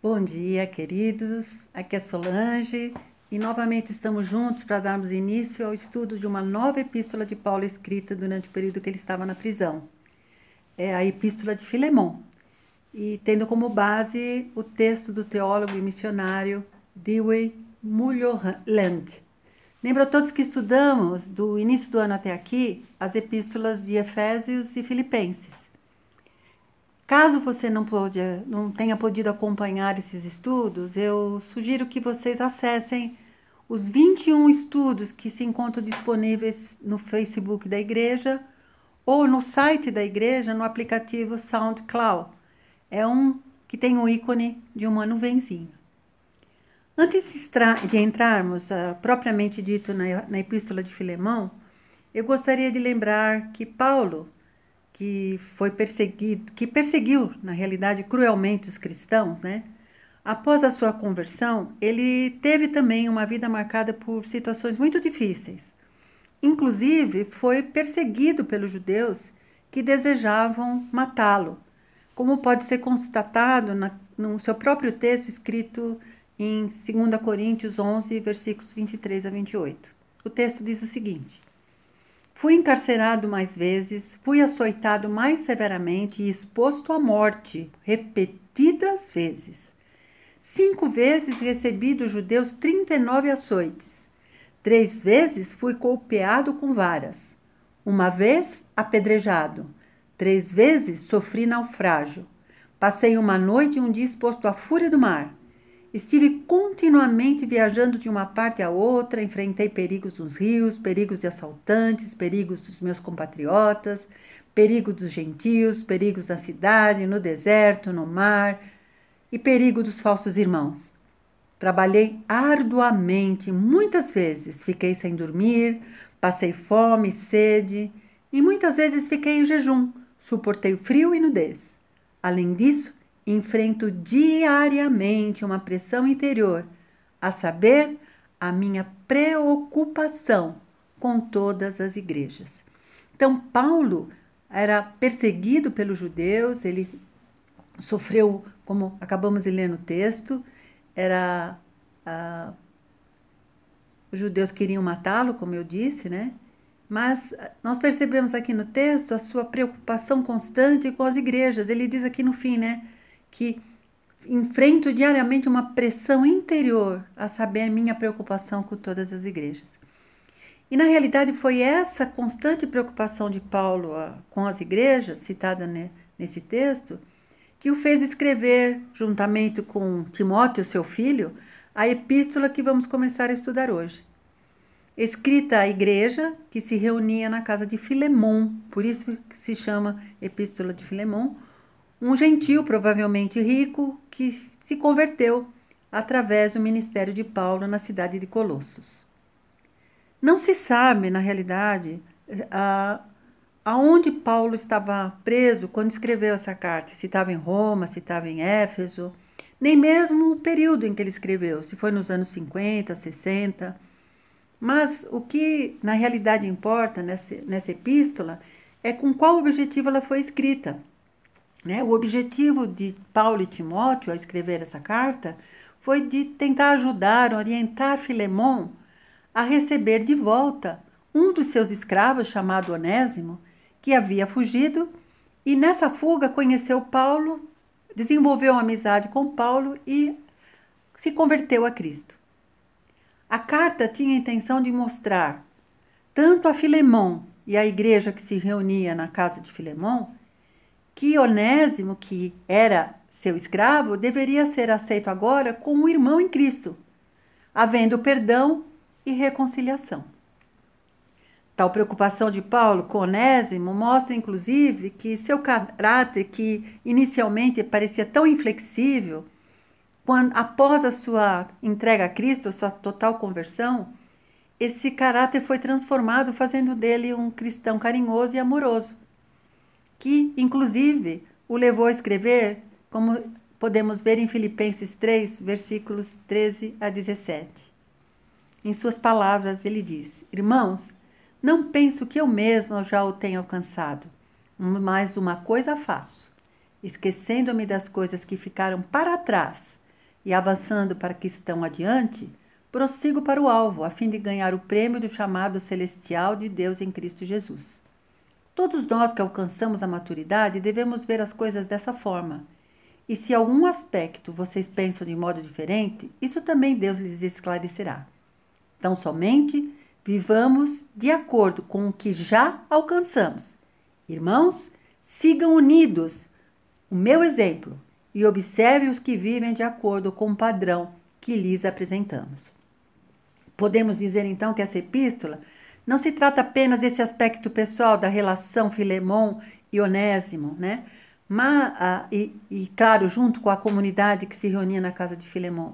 Bom dia, queridos. Aqui é Solange e novamente estamos juntos para darmos início ao estudo de uma nova epístola de Paulo escrita durante o período que ele estava na prisão. É a Epístola de Filemon, e tendo como base o texto do teólogo e missionário Dewey Mulholland. Lembro a todos que estudamos, do início do ano até aqui, as epístolas de Efésios e Filipenses. Caso você não, não tenha podido acompanhar esses estudos, eu sugiro que vocês acessem os 21 estudos que se encontram disponíveis no Facebook da igreja ou no site da igreja no aplicativo SoundCloud. É um que tem o ícone de uma nuvenzinha. Antes de entrarmos uh, propriamente dito na, na Epístola de Filemão, eu gostaria de lembrar que Paulo que foi perseguido, que perseguiu, na realidade, cruelmente os cristãos, né? Após a sua conversão, ele teve também uma vida marcada por situações muito difíceis. Inclusive, foi perseguido pelos judeus que desejavam matá-lo, como pode ser constatado na, no seu próprio texto escrito em 2 Coríntios 11, versículos 23 a 28. O texto diz o seguinte: Fui encarcerado mais vezes, fui açoitado mais severamente e exposto à morte repetidas vezes. Cinco vezes recebi dos judeus 39 açoites. Três vezes fui golpeado com varas. Uma vez apedrejado. Três vezes sofri naufrágio. Passei uma noite e um dia exposto à fúria do mar. Estive continuamente viajando de uma parte a outra, enfrentei perigos nos rios, perigos de assaltantes, perigos dos meus compatriotas, perigo dos gentios, perigos da cidade, no deserto, no mar e perigo dos falsos irmãos. Trabalhei arduamente, muitas vezes fiquei sem dormir, passei fome sede, e muitas vezes fiquei em jejum, suportei frio e nudez. Além disso, enfrento diariamente uma pressão interior, a saber, a minha preocupação com todas as igrejas. Então, Paulo era perseguido pelos judeus, ele sofreu, como acabamos de ler no texto, era ah, os judeus queriam matá-lo, como eu disse, né? Mas nós percebemos aqui no texto a sua preocupação constante com as igrejas. Ele diz aqui no fim, né? Que enfrento diariamente uma pressão interior, a saber, minha preocupação com todas as igrejas. E na realidade foi essa constante preocupação de Paulo com as igrejas, citada nesse texto, que o fez escrever, juntamente com Timóteo, seu filho, a epístola que vamos começar a estudar hoje. Escrita à igreja que se reunia na casa de Filemon, por isso se chama Epístola de Filemon, um gentil, provavelmente rico, que se converteu através do ministério de Paulo na cidade de Colossos. Não se sabe, na realidade, a, aonde Paulo estava preso quando escreveu essa carta, se estava em Roma, se estava em Éfeso, nem mesmo o período em que ele escreveu, se foi nos anos 50, 60. Mas o que na realidade importa nessa, nessa epístola é com qual objetivo ela foi escrita. Né? O objetivo de Paulo e Timóteo ao escrever essa carta foi de tentar ajudar, orientar Filemon a receber de volta um dos seus escravos, chamado Onésimo, que havia fugido e nessa fuga conheceu Paulo, desenvolveu uma amizade com Paulo e se converteu a Cristo. A carta tinha a intenção de mostrar tanto a Filemon e a igreja que se reunia na casa de Filemon que Onésimo, que era seu escravo, deveria ser aceito agora como irmão em Cristo, havendo perdão e reconciliação. Tal preocupação de Paulo com Onésimo mostra, inclusive, que seu caráter, que inicialmente parecia tão inflexível, quando, após a sua entrega a Cristo, a sua total conversão, esse caráter foi transformado, fazendo dele um cristão carinhoso e amoroso que, inclusive, o levou a escrever, como podemos ver em Filipenses 3, versículos 13 a 17. Em suas palavras, ele diz: Irmãos, não penso que eu mesmo já o tenha alcançado, mas uma coisa faço, esquecendo-me das coisas que ficaram para trás e avançando para que estão adiante, prossigo para o alvo, a fim de ganhar o prêmio do chamado celestial de Deus em Cristo Jesus. Todos nós que alcançamos a maturidade devemos ver as coisas dessa forma. E se algum aspecto vocês pensam de modo diferente, isso também Deus lhes esclarecerá. Então, somente vivamos de acordo com o que já alcançamos. Irmãos, sigam unidos o meu exemplo e observem os que vivem de acordo com o padrão que lhes apresentamos. Podemos dizer então que essa epístola não se trata apenas desse aspecto pessoal da relação Filemon e Onésimo, né? Mas, ah, e, e, claro, junto com a comunidade que se reunia na casa de Filemon.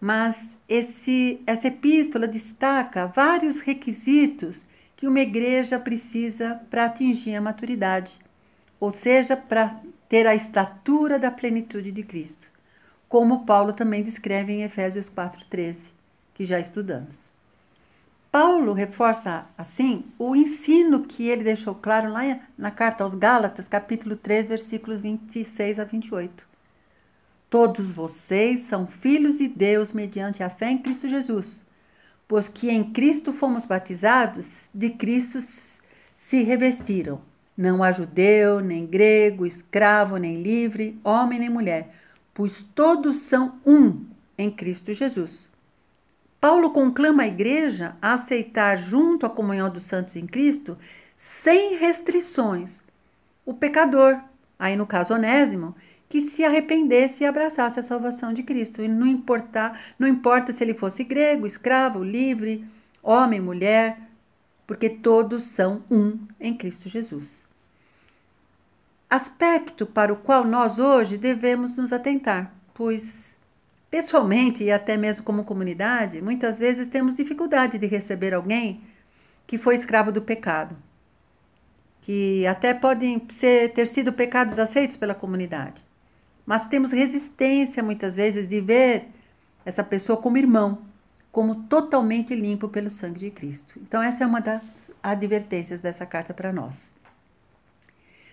Mas esse, essa epístola destaca vários requisitos que uma igreja precisa para atingir a maturidade, ou seja, para ter a estatura da plenitude de Cristo, como Paulo também descreve em Efésios 4,13 que já estudamos. Paulo reforça, assim, o ensino que ele deixou claro lá na carta aos Gálatas, capítulo 3, versículos 26 a 28. Todos vocês são filhos de Deus mediante a fé em Cristo Jesus, pois que em Cristo fomos batizados, de Cristo se revestiram. Não há judeu, nem grego, escravo, nem livre, homem nem mulher, pois todos são um em Cristo Jesus. Paulo conclama a igreja a aceitar, junto à comunhão dos santos em Cristo, sem restrições, o pecador, aí no caso Onésimo, que se arrependesse e abraçasse a salvação de Cristo. E não, importa, não importa se ele fosse grego, escravo, livre, homem, mulher, porque todos são um em Cristo Jesus. Aspecto para o qual nós hoje devemos nos atentar, pois Pessoalmente e até mesmo como comunidade, muitas vezes temos dificuldade de receber alguém que foi escravo do pecado, que até podem ser, ter sido pecados aceitos pela comunidade. Mas temos resistência muitas vezes de ver essa pessoa como irmão, como totalmente limpo pelo sangue de Cristo. Então, essa é uma das advertências dessa carta para nós.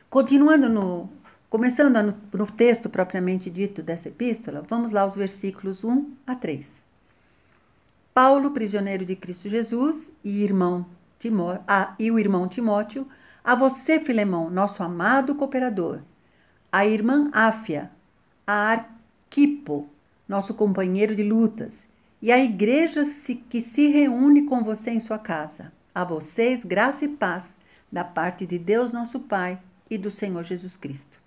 Continuando no Começando no, no, texto propriamente dito dessa epístola, vamos lá aos versículos 1 a 3. Paulo, prisioneiro de Cristo Jesus, e, irmão Timó, ah, e o irmão Timóteo, a você, Filemão, nosso amado cooperador, a irmã Áfia, a Arquipo, nosso companheiro de lutas, e a igreja que se reúne com você em sua casa. A vocês, graça e paz da parte de Deus, nosso Pai, e do Senhor Jesus Cristo.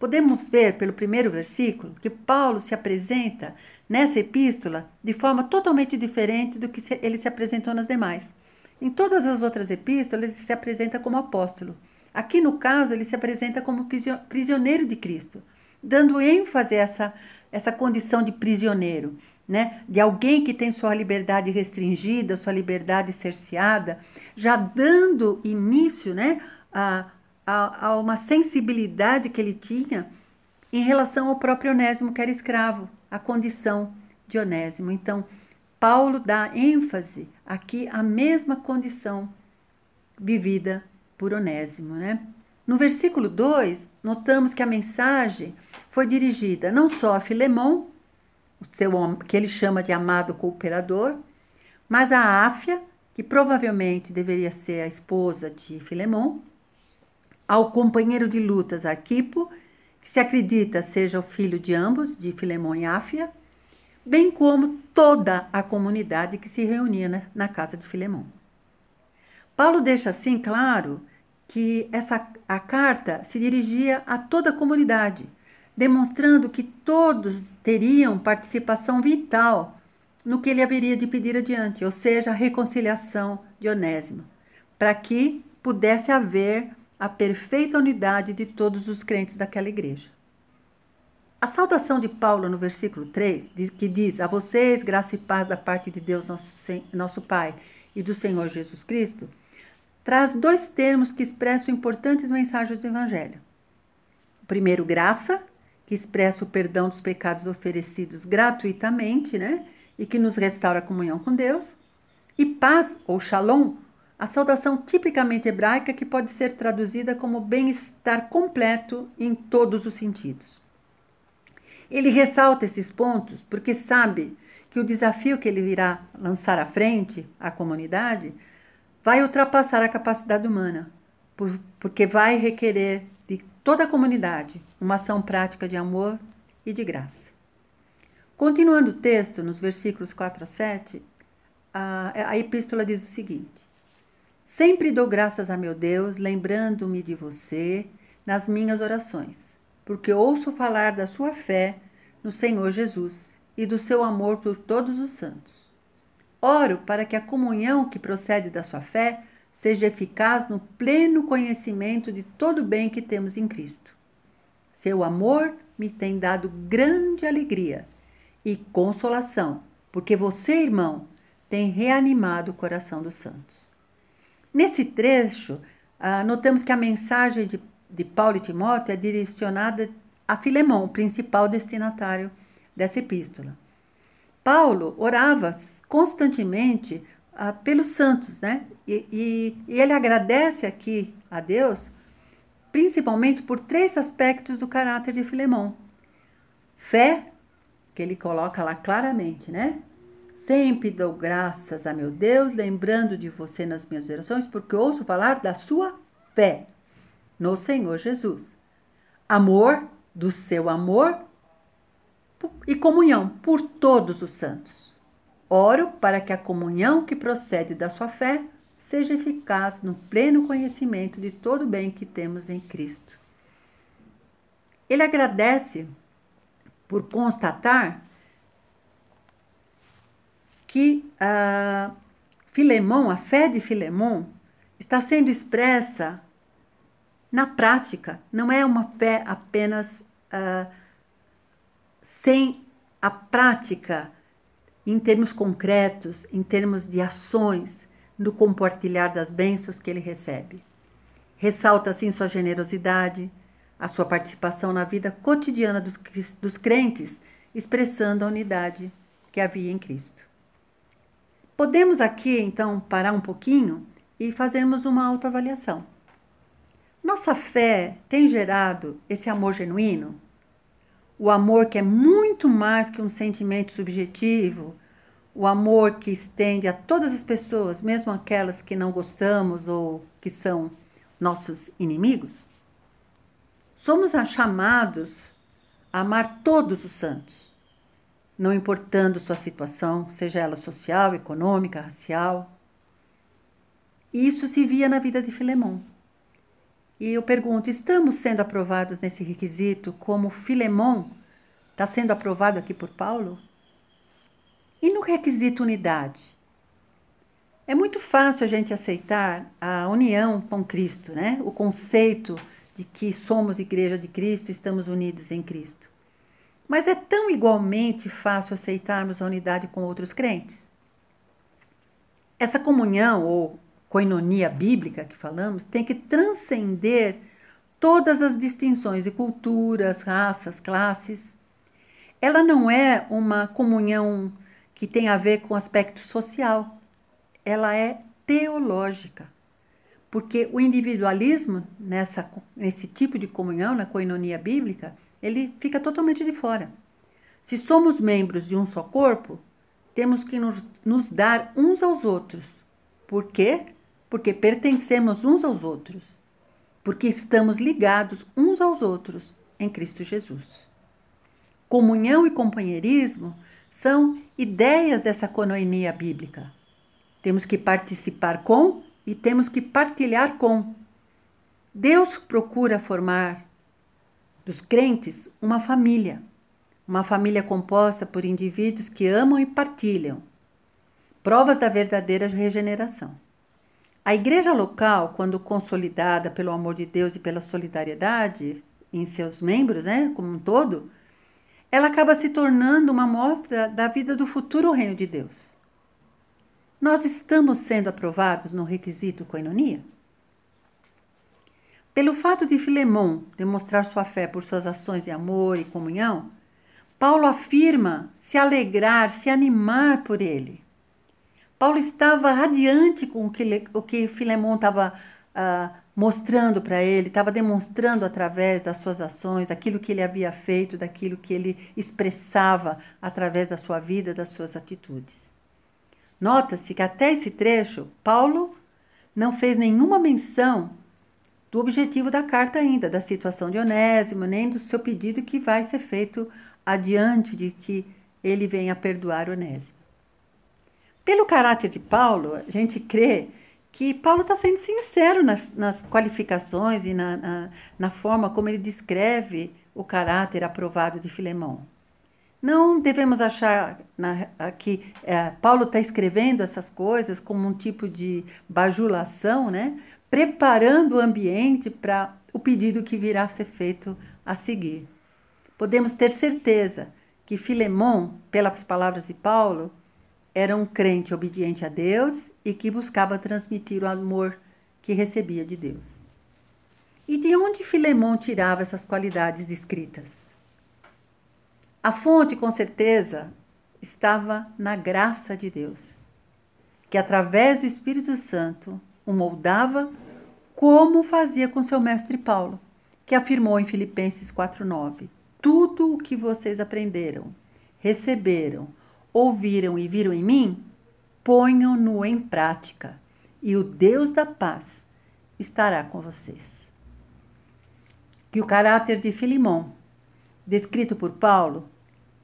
Podemos ver pelo primeiro versículo que Paulo se apresenta nessa epístola de forma totalmente diferente do que ele se apresentou nas demais. Em todas as outras epístolas, ele se apresenta como apóstolo. Aqui, no caso, ele se apresenta como prisioneiro de Cristo, dando ênfase a essa, essa condição de prisioneiro, né? de alguém que tem sua liberdade restringida, sua liberdade cerceada, já dando início né, a a, a uma sensibilidade que ele tinha em relação ao próprio Onésimo, que era escravo, a condição de Onésimo. Então, Paulo dá ênfase aqui à mesma condição vivida por Onésimo, né? No versículo 2, notamos que a mensagem foi dirigida não só a Filemão, o seu, que ele chama de amado cooperador, mas a Áfia, que provavelmente deveria ser a esposa de Filemão, ao companheiro de lutas Arquipo, que se acredita seja o filho de ambos, de Filemão e Áfia, bem como toda a comunidade que se reunia na, casa de Filemão. Paulo deixa assim claro que essa a carta se dirigia a toda a comunidade, demonstrando que todos teriam participação vital no que ele haveria de pedir adiante, ou seja, a reconciliação de Onésimo, para que pudesse haver a perfeita unidade de todos os crentes daquela igreja. A saudação de Paulo no versículo 3, que diz: A vocês, graça e paz da parte de Deus, nosso, nosso Pai, e do Senhor Jesus Cristo, traz dois termos que expressam importantes mensagens do Evangelho. O primeiro, graça, que expressa o perdão dos pecados oferecidos gratuitamente, né? E que nos restaura a comunhão com Deus. E paz, ou shalom, a saudação tipicamente hebraica que pode ser traduzida como bem-estar completo em todos os sentidos. Ele ressalta esses pontos porque sabe que o desafio que ele virá lançar à frente à comunidade vai ultrapassar a capacidade humana, porque vai requerer de toda a comunidade uma ação prática de amor e de graça. Continuando o texto, nos versículos 4 a 7, a, a epístola diz o seguinte: Sempre dou graças a meu Deus, lembrando-me de você nas minhas orações, porque ouço falar da sua fé no Senhor Jesus e do seu amor por todos os santos. Oro para que a comunhão que procede da sua fé seja eficaz no pleno conhecimento de todo o bem que temos em Cristo. Seu amor me tem dado grande alegria e consolação, porque você, irmão, tem reanimado o coração dos santos. Nesse trecho, ah, notamos que a mensagem de, de Paulo e Timóteo é direcionada a Filemão, o principal destinatário dessa epístola. Paulo orava constantemente ah, pelos santos, né? E, e, e ele agradece aqui a Deus, principalmente por três aspectos do caráter de Filemão: fé, que ele coloca lá claramente, né? Sempre dou graças a meu Deus, lembrando de você nas minhas orações, porque ouço falar da sua fé no Senhor Jesus. Amor, do seu amor e comunhão por todos os santos. Oro para que a comunhão que procede da sua fé seja eficaz no pleno conhecimento de todo o bem que temos em Cristo. Ele agradece por constatar que uh, Filemão, a fé de Filemão, está sendo expressa na prática, não é uma fé apenas uh, sem a prática em termos concretos, em termos de ações, no compartilhar das bênçãos que ele recebe. Ressalta assim sua generosidade, a sua participação na vida cotidiana dos, dos crentes, expressando a unidade que havia em Cristo. Podemos aqui então parar um pouquinho e fazermos uma autoavaliação. Nossa fé tem gerado esse amor genuíno? o amor que é muito mais que um sentimento subjetivo, o amor que estende a todas as pessoas, mesmo aquelas que não gostamos ou que são nossos inimigos? Somos chamados a amar todos os santos, não importando sua situação, seja ela social, econômica, racial. Isso se via na vida de Filemão. E eu pergunto: estamos sendo aprovados nesse requisito como Filemão está sendo aprovado aqui por Paulo? E no requisito unidade? É muito fácil a gente aceitar a união com Cristo, né? O conceito de que somos igreja de Cristo, estamos unidos em Cristo. Mas é tão igualmente fácil aceitarmos a unidade com outros crentes. Essa comunhão ou coinonia bíblica que falamos tem que transcender todas as distinções de culturas, raças, classes. Ela não é uma comunhão que tem a ver com aspecto social. Ela é teológica. Porque o individualismo nessa, nesse tipo de comunhão, na coinonia bíblica, ele fica totalmente de fora. Se somos membros de um só corpo, temos que nos, dar uns aos outros. Por quê? porque pertencemos uns aos outros, porque estamos ligados uns aos outros em Cristo Jesus. Comunhão e companheirismo são ideias dessa conoinia bíblica. Temos que participar com e temos que partilhar com. Deus procura formar dos crentes uma família, uma família composta por indivíduos que amam e partilham, provas da verdadeira regeneração. A igreja local, quando consolidada pelo amor de Deus e pela solidariedade em seus membros, né, como um todo, ela acaba se tornando uma mostra da vida do futuro reino de Deus. Nós estamos sendo aprovados no requisito coinonia? Pelo fato de Filemão demonstrar sua fé por suas ações de amor e comunhão, Paulo afirma se alegrar, se animar por ele. Paulo estava radiante com o que, o que Filemão estava uh, mostrando para ele, estava demonstrando através das suas ações aquilo que ele havia feito, daquilo que ele expressava através da sua vida, das suas atitudes. Nota-se que até esse trecho, Paulo não fez nenhuma menção do objetivo da carta ainda, da situação de Onésimo, nem do seu pedido que vai ser feito adiante de que ele venha perdoar Onésimo. Pelo caráter de Paulo, a gente crê que Paulo está sendo sincero nas, nas qualificações e na, na, na, forma como ele descreve o caráter aprovado de Filemão. Não devemos achar na, que é, Paulo está escrevendo essas coisas como um tipo de bajulação, né? preparando o ambiente para o pedido que virá a ser feito a seguir. Podemos ter certeza que Filemão, pelas palavras de Paulo, era um crente obediente a Deus e que buscava transmitir o amor que recebia de Deus. E de onde Filemão tirava essas qualidades escritas? A fonte, com certeza, estava na graça de Deus, que através do Espírito Santo o moldava como fazia com seu mestre Paulo, que afirmou em Filipenses 4:9: Tudo o que vocês aprenderam, receberam, ouviram e viram em mim, ponham-no em prática, e o Deus da paz estará com vocês. Que o caráter de Filimão, descrito por Paulo,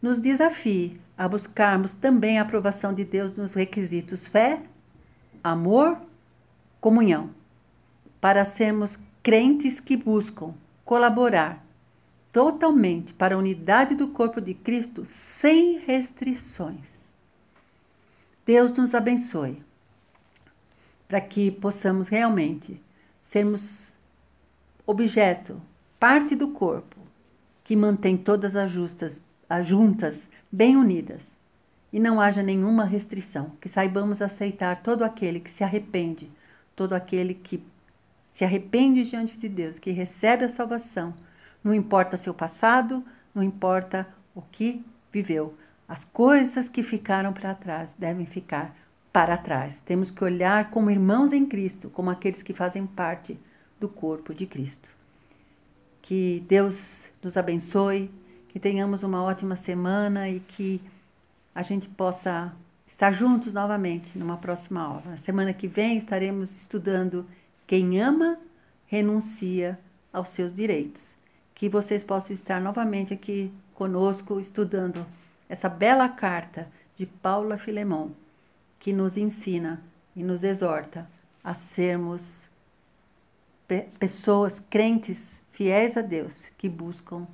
nos desafie a buscarmos também a aprovação de Deus nos requisitos fé, amor, comunhão, para sermos crentes que buscam colaborar totalmente para a unidade do corpo de Cristo sem restrições. Deus nos abençoe para que possamos realmente sermos objeto, parte do corpo que mantém todas as justas, as juntas bem unidas e não haja nenhuma restrição, que saibamos aceitar todo aquele que se arrepende, todo aquele que se arrepende diante de Deus, que recebe a salvação não importa seu passado, não importa o que viveu. As coisas que ficaram para trás devem ficar para trás. Temos que olhar como irmãos em Cristo, como aqueles que fazem parte do corpo de Cristo. Que Deus nos abençoe, que tenhamos uma ótima semana e que a gente possa estar juntos novamente numa próxima aula. Na semana que vem estaremos estudando quem ama renuncia aos seus direitos que vocês possam estar novamente aqui conosco estudando essa bela carta de Paula Filemon, que nos ensina e nos exorta a sermos pe pessoas crentes, fiéis a Deus, que buscam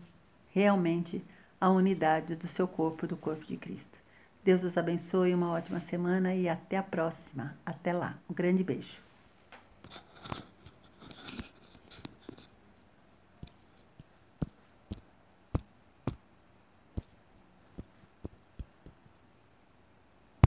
realmente a unidade do seu corpo, do corpo de Cristo. Deus os abençoe, uma ótima semana e até a próxima. Até lá. Um grande beijo.